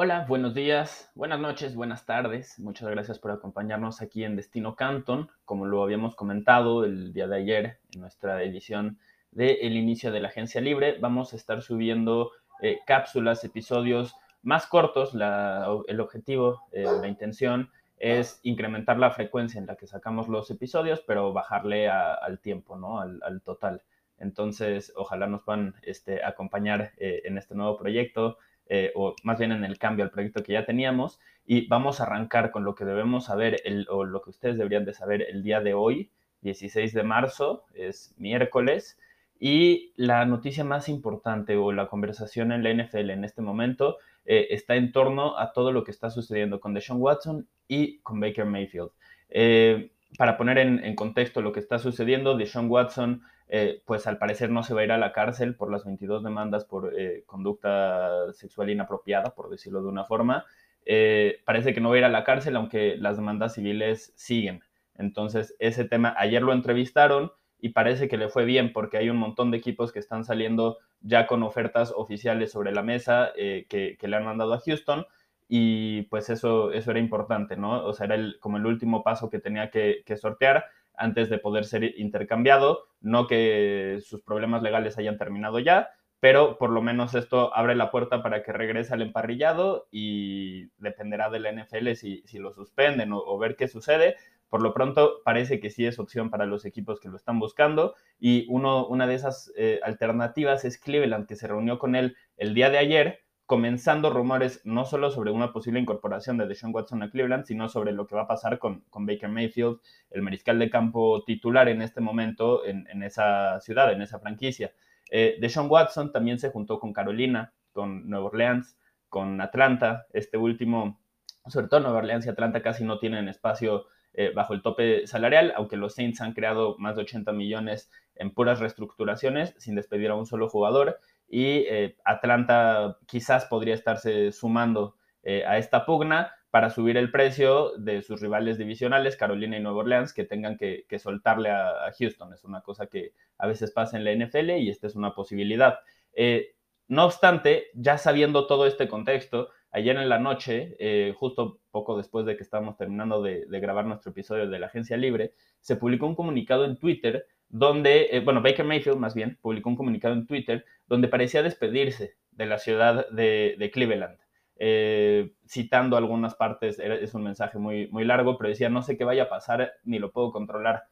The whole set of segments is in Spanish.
Hola, buenos días, buenas noches, buenas tardes. Muchas gracias por acompañarnos aquí en Destino Canton. Como lo habíamos comentado el día de ayer en nuestra edición de El inicio de la agencia libre, vamos a estar subiendo eh, cápsulas, episodios más cortos. el objetivo, eh, la intención es incrementar la frecuencia en la que sacamos los episodios, pero bajarle al tiempo, ¿no? Al, total. Entonces, ojalá nos puedan este, acompañar eh, en este nuevo proyecto eh, o más bien en el cambio al proyecto que ya teníamos. Y vamos a arrancar con lo que debemos saber, o lo que ustedes deberían de saber el día de hoy, 16 de marzo, es miércoles. Y la noticia más importante o la conversación en la NFL en este momento eh, está en torno a todo lo que está sucediendo con Deshaun Watson y con Baker Mayfield. Eh, para poner en, contexto lo que está sucediendo, Deshaun Watson eh, pues al parecer no se va a ir a la cárcel por las 22 demandas por eh, conducta sexual inapropiada, por decirlo de una forma. Eh, parece que no va a ir a la cárcel, aunque las demandas civiles siguen. Entonces, ese tema, ayer lo entrevistaron y parece que le fue bien porque hay un montón de equipos que están saliendo ya con ofertas oficiales sobre la mesa que, le han mandado a Houston y pues eso, eso era importante, ¿no? O sea, era como el último paso que tenía que sortear antes de poder ser intercambiado. No que sus problemas legales hayan terminado ya, pero por lo menos esto abre la puerta para que regrese al emparrillado y dependerá de la NFL si, lo suspenden o, ver qué sucede. Por lo pronto parece que sí es opción para los equipos que lo están buscando y uno, una de esas eh, alternativas es Cleveland, que se reunió con él el día de ayer comenzando rumores no solo sobre una posible incorporación de Deshaun Watson a Cleveland, sino sobre lo que va a pasar con, con Baker Mayfield, el mariscal de campo titular en este momento en, esa ciudad, en esa franquicia. Eh, Deshaun Watson también se juntó con Carolina, con Nueva Orleans, con Atlanta. Este último, sobre todo Nueva Orleans y Atlanta casi no tienen espacio eh, bajo el tope salarial, aunque los Saints han creado más de 80 millones en puras reestructuraciones sin despedir a un solo jugador y eh, Atlanta quizás podría estarse sumando eh, a esta pugna para subir el precio de sus rivales divisionales, Carolina y Nueva Orleans, que tengan que, soltarle a, Houston. Es una cosa que a veces pasa en la NFL y esta es una posibilidad. Eh, no obstante, ya sabiendo todo este contexto, ayer en la noche, justo poco después de que estábamos terminando de, de grabar nuestro episodio de la Agencia Libre, se publicó un comunicado en Twitter donde, eh, bueno, Baker Mayfield más bien, publicó un comunicado en Twitter donde parecía despedirse de la ciudad de, Cleveland. Eh, citando algunas partes, es un mensaje muy, muy largo, pero decía, no sé qué vaya a pasar ni lo puedo controlar.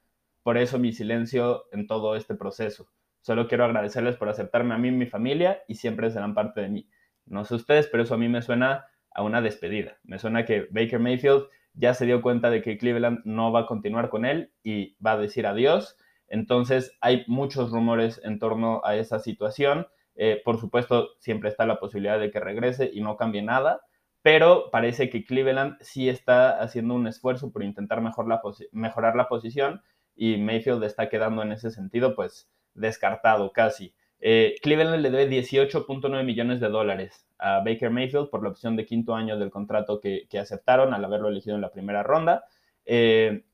Por eso mi silencio en todo este proceso. Solo quiero agradecerles por aceptarme a mí y mi familia y siempre serán parte de mí. No sé ustedes, pero eso a mí me suena a una despedida. Me suena que Baker Mayfield ya se dio cuenta de que Cleveland no va a continuar con él y va a decir adiós entonces, hay muchos rumores en torno a esa situación. Eh, por supuesto, siempre está la posibilidad de que regrese y no cambie nada, pero parece que Cleveland sí está haciendo un esfuerzo por intentar mejorar la posición y Mayfield está quedando en ese sentido, pues, descartado casi. Eh, Cleveland le debe 18.9 millones de dólares a Baker Mayfield por la opción de quinto año del contrato que, aceptaron al haberlo elegido en la primera ronda. Eh,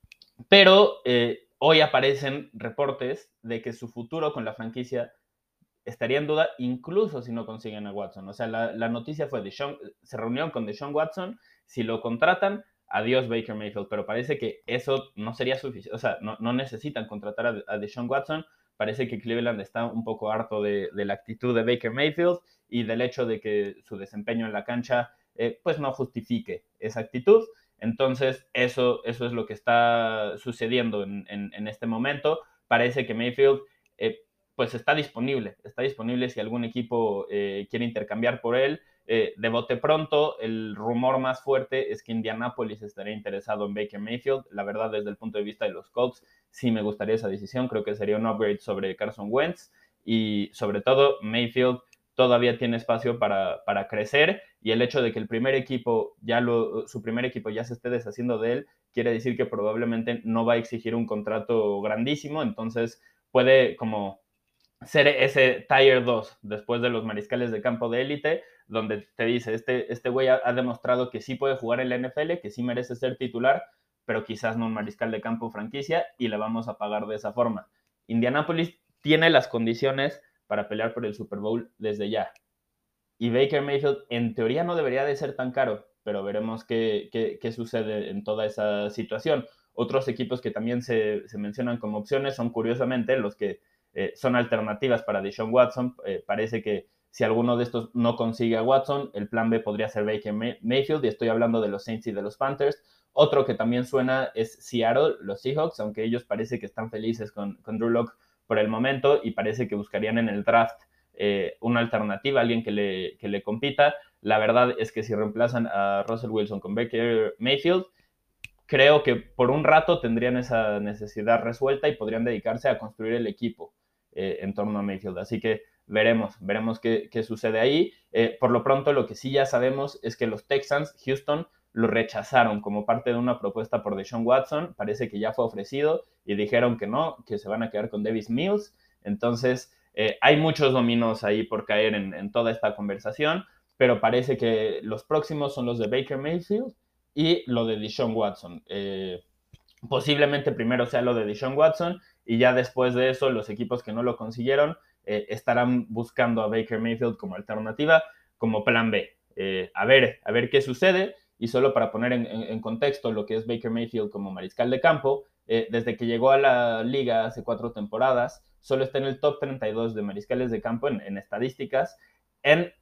pero hoy aparecen reportes de que su futuro con la franquicia estaría en duda incluso si no consiguen a Watson. O sea, la, noticia fue, de se reunió con Deshaun Watson, si lo contratan, adiós Baker Mayfield, pero parece que eso no sería suficiente, o sea, no, necesitan contratar a, a, Deshaun Watson, parece que Cleveland está un poco harto de, la actitud de Baker Mayfield y del hecho de que su desempeño en la cancha eh, pues no justifique esa actitud. Entonces, eso, eso es lo que está sucediendo en, este momento. Parece que Mayfield eh, pues está disponible, está disponible si algún equipo eh, quiere intercambiar por él. Eh, de bote pronto, el rumor más fuerte es que Indianapolis estaría interesado en Baker Mayfield. La verdad, desde el punto de vista de los Colts, sí me gustaría esa decisión. Creo que sería un upgrade sobre Carson Wentz y sobre todo Mayfield todavía tiene espacio para, para, crecer y el hecho de que el primer equipo ya lo, su primer equipo ya se esté deshaciendo de él, quiere decir que probablemente no va a exigir un contrato grandísimo, entonces puede como ser ese Tier 2 después de los mariscales de campo de élite, donde te dice, este, este güey ha, ha, demostrado que sí puede jugar en la NFL, que sí merece ser titular, pero quizás no un mariscal de campo franquicia y le vamos a pagar de esa forma. Indianapolis tiene las condiciones para pelear por el Super Bowl desde ya. Y Baker Mayfield en teoría no debería de ser tan caro, pero veremos qué, qué, sucede en toda esa situación. Otros equipos que también se, se mencionan como opciones son curiosamente los que eh, son alternativas para Deshaun Watson. Eh, parece que si alguno de estos no consigue a Watson, el plan B podría ser Baker Mayfield, y estoy hablando de los Saints y de los Panthers. Otro que también suena es Seattle, los Seahawks, aunque ellos parece que están felices con, con Drew Locke por el momento y parece que buscarían en el draft eh, una alternativa, alguien que le, que le compita. La verdad es que si reemplazan a Russell Wilson con Baker Mayfield, creo que por un rato tendrían esa necesidad resuelta y podrían dedicarse a construir el equipo eh, en torno a Mayfield. Así que veremos, veremos qué, qué sucede ahí. Eh, por lo pronto, lo que sí ya sabemos es que los Texans, Houston, lo rechazaron como parte de una propuesta por Deshaun Watson. Parece que ya fue ofrecido y dijeron que no, que se van a quedar con Davis Mills. Entonces, eh, hay muchos dominos ahí por caer en, toda esta conversación, pero parece que los próximos son los de Baker Mayfield y lo de Deshaun Watson. Eh, posiblemente primero sea lo de Deshaun Watson y ya después de eso los equipos que no lo consiguieron eh, estarán buscando a Baker Mayfield como alternativa, como plan B. a ver, a ver qué sucede. Y solo para poner en, contexto lo que es Baker Mayfield como mariscal de campo, eh, desde que llegó a la liga hace cuatro temporadas, solo está en el top 32 de mariscales de campo en, estadísticas, en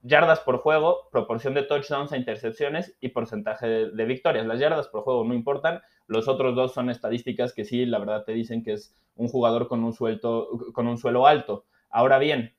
yardas por juego, proporción de touchdowns a intercepciones y porcentaje de, victorias. Las yardas por juego no importan, los otros dos son estadísticas que sí, la verdad te dicen que es un jugador con un, suelto, con un suelo alto. Ahora bien,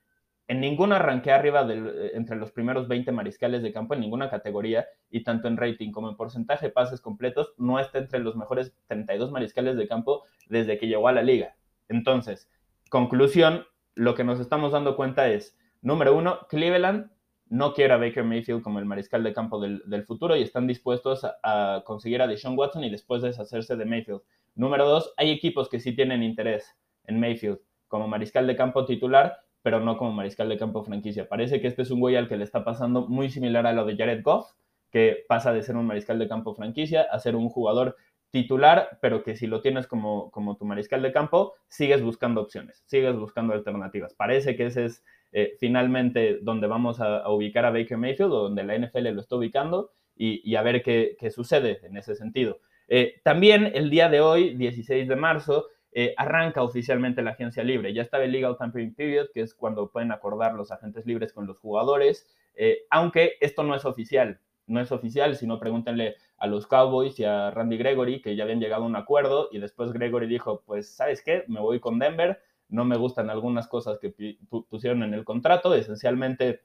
en ninguna arranqué arriba eh, entre los primeros 20 mariscales de campo en ninguna categoría y tanto en rating como en porcentaje de pases completos no está entre los mejores 32 mariscales de campo desde que llegó a la liga. Entonces, conclusión, lo que nos estamos dando cuenta es, número uno, Cleveland no quiere a Baker Mayfield como el mariscal de campo del, futuro y están dispuestos a, a, conseguir a Deshaun Watson y después deshacerse de Mayfield. Número dos, hay equipos que sí tienen interés en Mayfield como mariscal de campo titular pero no como mariscal de campo franquicia. Parece que este es un güey al que le está pasando muy similar a lo de Jared Goff, que pasa de ser un mariscal de campo franquicia a ser un jugador titular, pero que si lo tienes como, como tu mariscal de campo, sigues buscando opciones, sigues buscando alternativas. Parece que ese es eh, finalmente donde vamos a, ubicar a Baker Mayfield donde la NFL lo está ubicando y, a ver qué, sucede en ese sentido. Eh, también el día de hoy, 16 de marzo, eh, arranca oficialmente la agencia libre. Ya estaba el Legal Tampering Period, que es cuando pueden acordar los agentes libres con los jugadores, eh, aunque esto no es oficial. No es oficial, sino pregúntenle a los Cowboys y a Randy Gregory, que ya habían llegado a un acuerdo, y después Gregory dijo, pues, ¿sabes qué? Me voy con Denver, no me gustan algunas cosas que pusieron en el contrato, esencialmente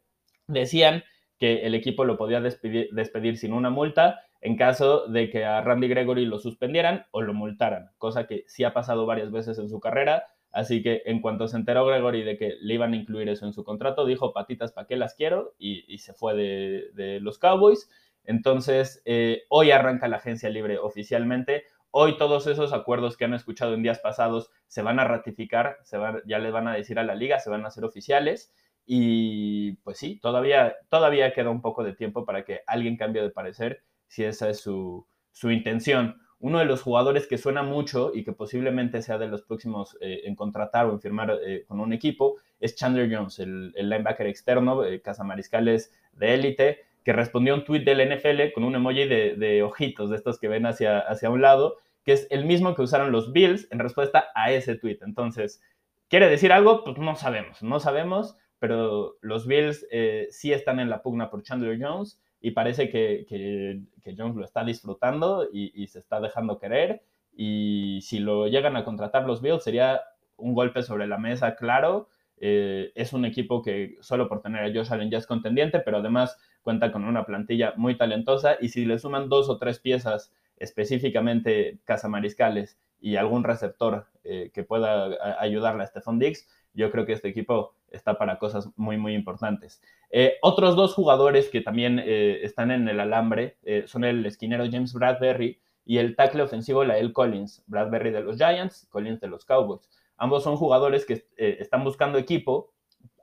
decían que el equipo lo podía despedir sin una multa en caso de que a Randy Gregory lo suspendieran o lo multaran, cosa que sí ha pasado varias veces en su carrera. Así que en cuanto se enteró Gregory de que le iban a incluir eso en su contrato, dijo patitas, ¿para qué las quiero? Y, se fue de, los Cowboys. Entonces, eh, hoy arranca la agencia libre oficialmente. Hoy todos esos acuerdos que han escuchado en días pasados se van a ratificar, se ya le van a decir a la liga, se van a hacer oficiales. Y pues sí, todavía, todavía queda un poco de tiempo para que alguien cambie de parecer si esa es su, intención. Uno de los jugadores que suena mucho y que posiblemente sea de los próximos eh, en contratar o en firmar eh, con un equipo es Chandler Jones, el, linebacker externo, eh, cazamariscales de élite, que respondió a un tweet del NFL con un emoji de, ojitos, de estos que ven hacia, hacia un lado, que es el mismo que usaron los Bills en respuesta a ese tweet. Entonces, ¿quiere decir algo? Pues no sabemos, no sabemos, pero los Bills sí están en la pugna por Chandler Jones y parece que, que, Jones lo está disfrutando y, se está dejando querer. Y si lo llegan a contratar los Bills, sería un golpe sobre la mesa, claro. Eh, es un equipo que solo por tener a Josh Allen ya es contendiente, pero además cuenta con una plantilla muy talentosa. Y si le suman dos o tres piezas, específicamente cazamariscales y algún receptor eh, que pueda ayudarle a Stephon Diggs, yo creo que este equipo está para cosas muy, muy importantes. Eh, otros dos jugadores que también eh, están en el alambre son el esquinero James Bradbury y el tackle ofensivo Lael Collins. Bradbury de los Giants, Collins de los Cowboys. Ambos son jugadores que están buscando equipo,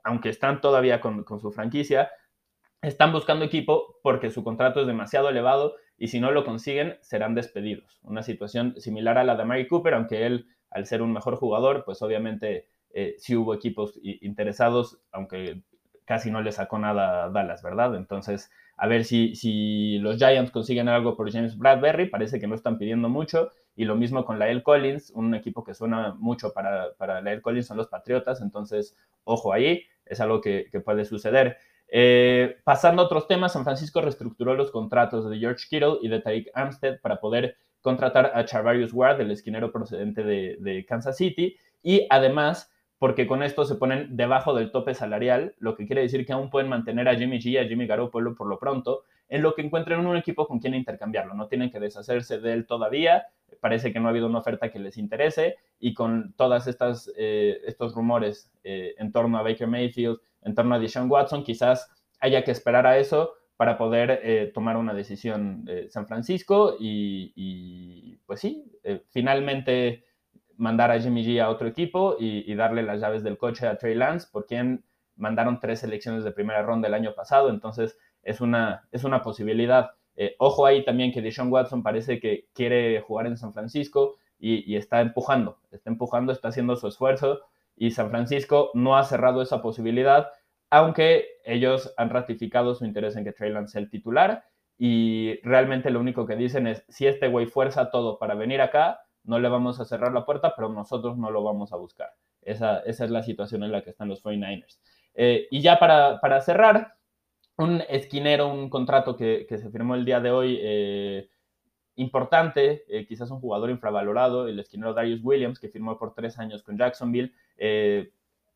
aunque están todavía con, con su franquicia, están buscando equipo porque su contrato es demasiado elevado y si no lo consiguen serán despedidos. Una situación similar a la de Mary Cooper, aunque él, al ser un mejor jugador, pues obviamente eh, sí hubo equipos interesados, aunque casi no le sacó nada a Dallas, ¿verdad? Entonces, a ver si, si los Giants consiguen algo por James Bradbury, parece que no están pidiendo mucho, y lo mismo con Lael Collins, un equipo que suena mucho para, para Lael Collins son los Patriotas, entonces, ojo ahí, es algo que, que puede suceder. Eh, pasando a otros temas, San Francisco reestructuró los contratos de George Kittle y de Tariq Armstead para poder contratar a Charvarius Ward, el esquinero procedente de, Kansas City, y además porque con esto se ponen debajo del tope salarial, lo que quiere decir que aún pueden mantener a Jimmy G y a Jimmy Garoppolo por lo pronto, en lo que encuentren un equipo con quien intercambiarlo. No tienen que deshacerse de él todavía, parece que no ha habido una oferta que les interese, y con todas estas eh, estos rumores eh, en torno a Baker Mayfield, en torno a Deshaun Watson, quizás haya que esperar a eso para poder eh, tomar una decisión San Francisco y, pues sí, finalmente mandar a Jimmy G a otro equipo y, darle las llaves del coche a Trey Lance, por quien mandaron tres selecciones de primera ronda el año pasado, entonces es una, es una posibilidad. ojo ahí también que Deshaun Watson parece que quiere jugar en San Francisco y, y está empujando, está empujando, está haciendo su esfuerzo y San Francisco no ha cerrado esa posibilidad, aunque ellos han ratificado su interés en que Trey Lance sea el titular y realmente lo único que dicen es, si este güey fuerza todo para venir acá, no le vamos a cerrar la puerta, pero nosotros no lo vamos a buscar. Esa, es la situación en la que están los 49ers. Eh, y ya para, cerrar, un esquinero, un contrato que, se firmó el día de hoy, eh, importante, eh, quizás un jugador infravalorado, el esquinero Darius Williams, que firmó por tres años con Jacksonville,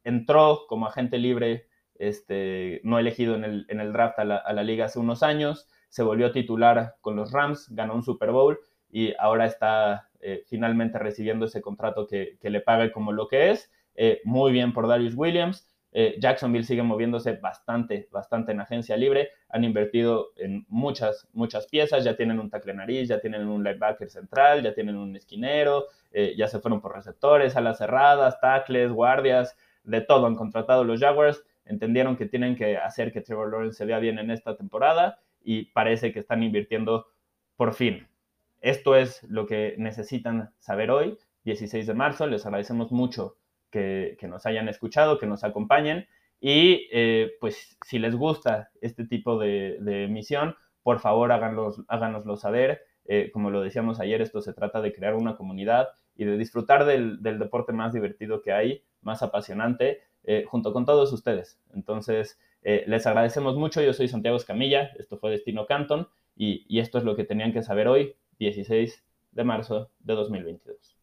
entró como agente libre, este, no elegido en el, en el draft a la, liga hace unos años, se volvió titular con los Rams, ganó un Super Bowl y ahora está eh, finalmente recibiendo ese contrato que, le pague como lo que es. muy bien por Darius Williams. Eh, Jacksonville sigue moviéndose bastante, bastante en agencia libre. Han invertido en muchas, muchas piezas. Ya tienen un tackle nariz, ya tienen un linebacker central, ya tienen un esquinero, eh, ya se fueron por receptores, alas cerradas, tackles, guardias, de todo han contratado los Jaguars. Entendieron que tienen que hacer que Trevor Lawrence se vea bien en esta temporada y parece que están invirtiendo por fin. Esto es lo que necesitan saber hoy, 16 de marzo. Les agradecemos mucho que, nos hayan escuchado, que nos acompañen. Y eh, pues si les gusta este tipo de, emisión, por favor háganoslo saber. Eh, como lo decíamos ayer, esto se trata de crear una comunidad y de disfrutar del, deporte más divertido que hay, más apasionante, eh, junto con todos ustedes. Entonces, les agradecemos mucho. Yo soy Santiago Escamilla, esto fue Destino Canton y esto es lo que tenían que saber hoy, 16 de marzo de 2022.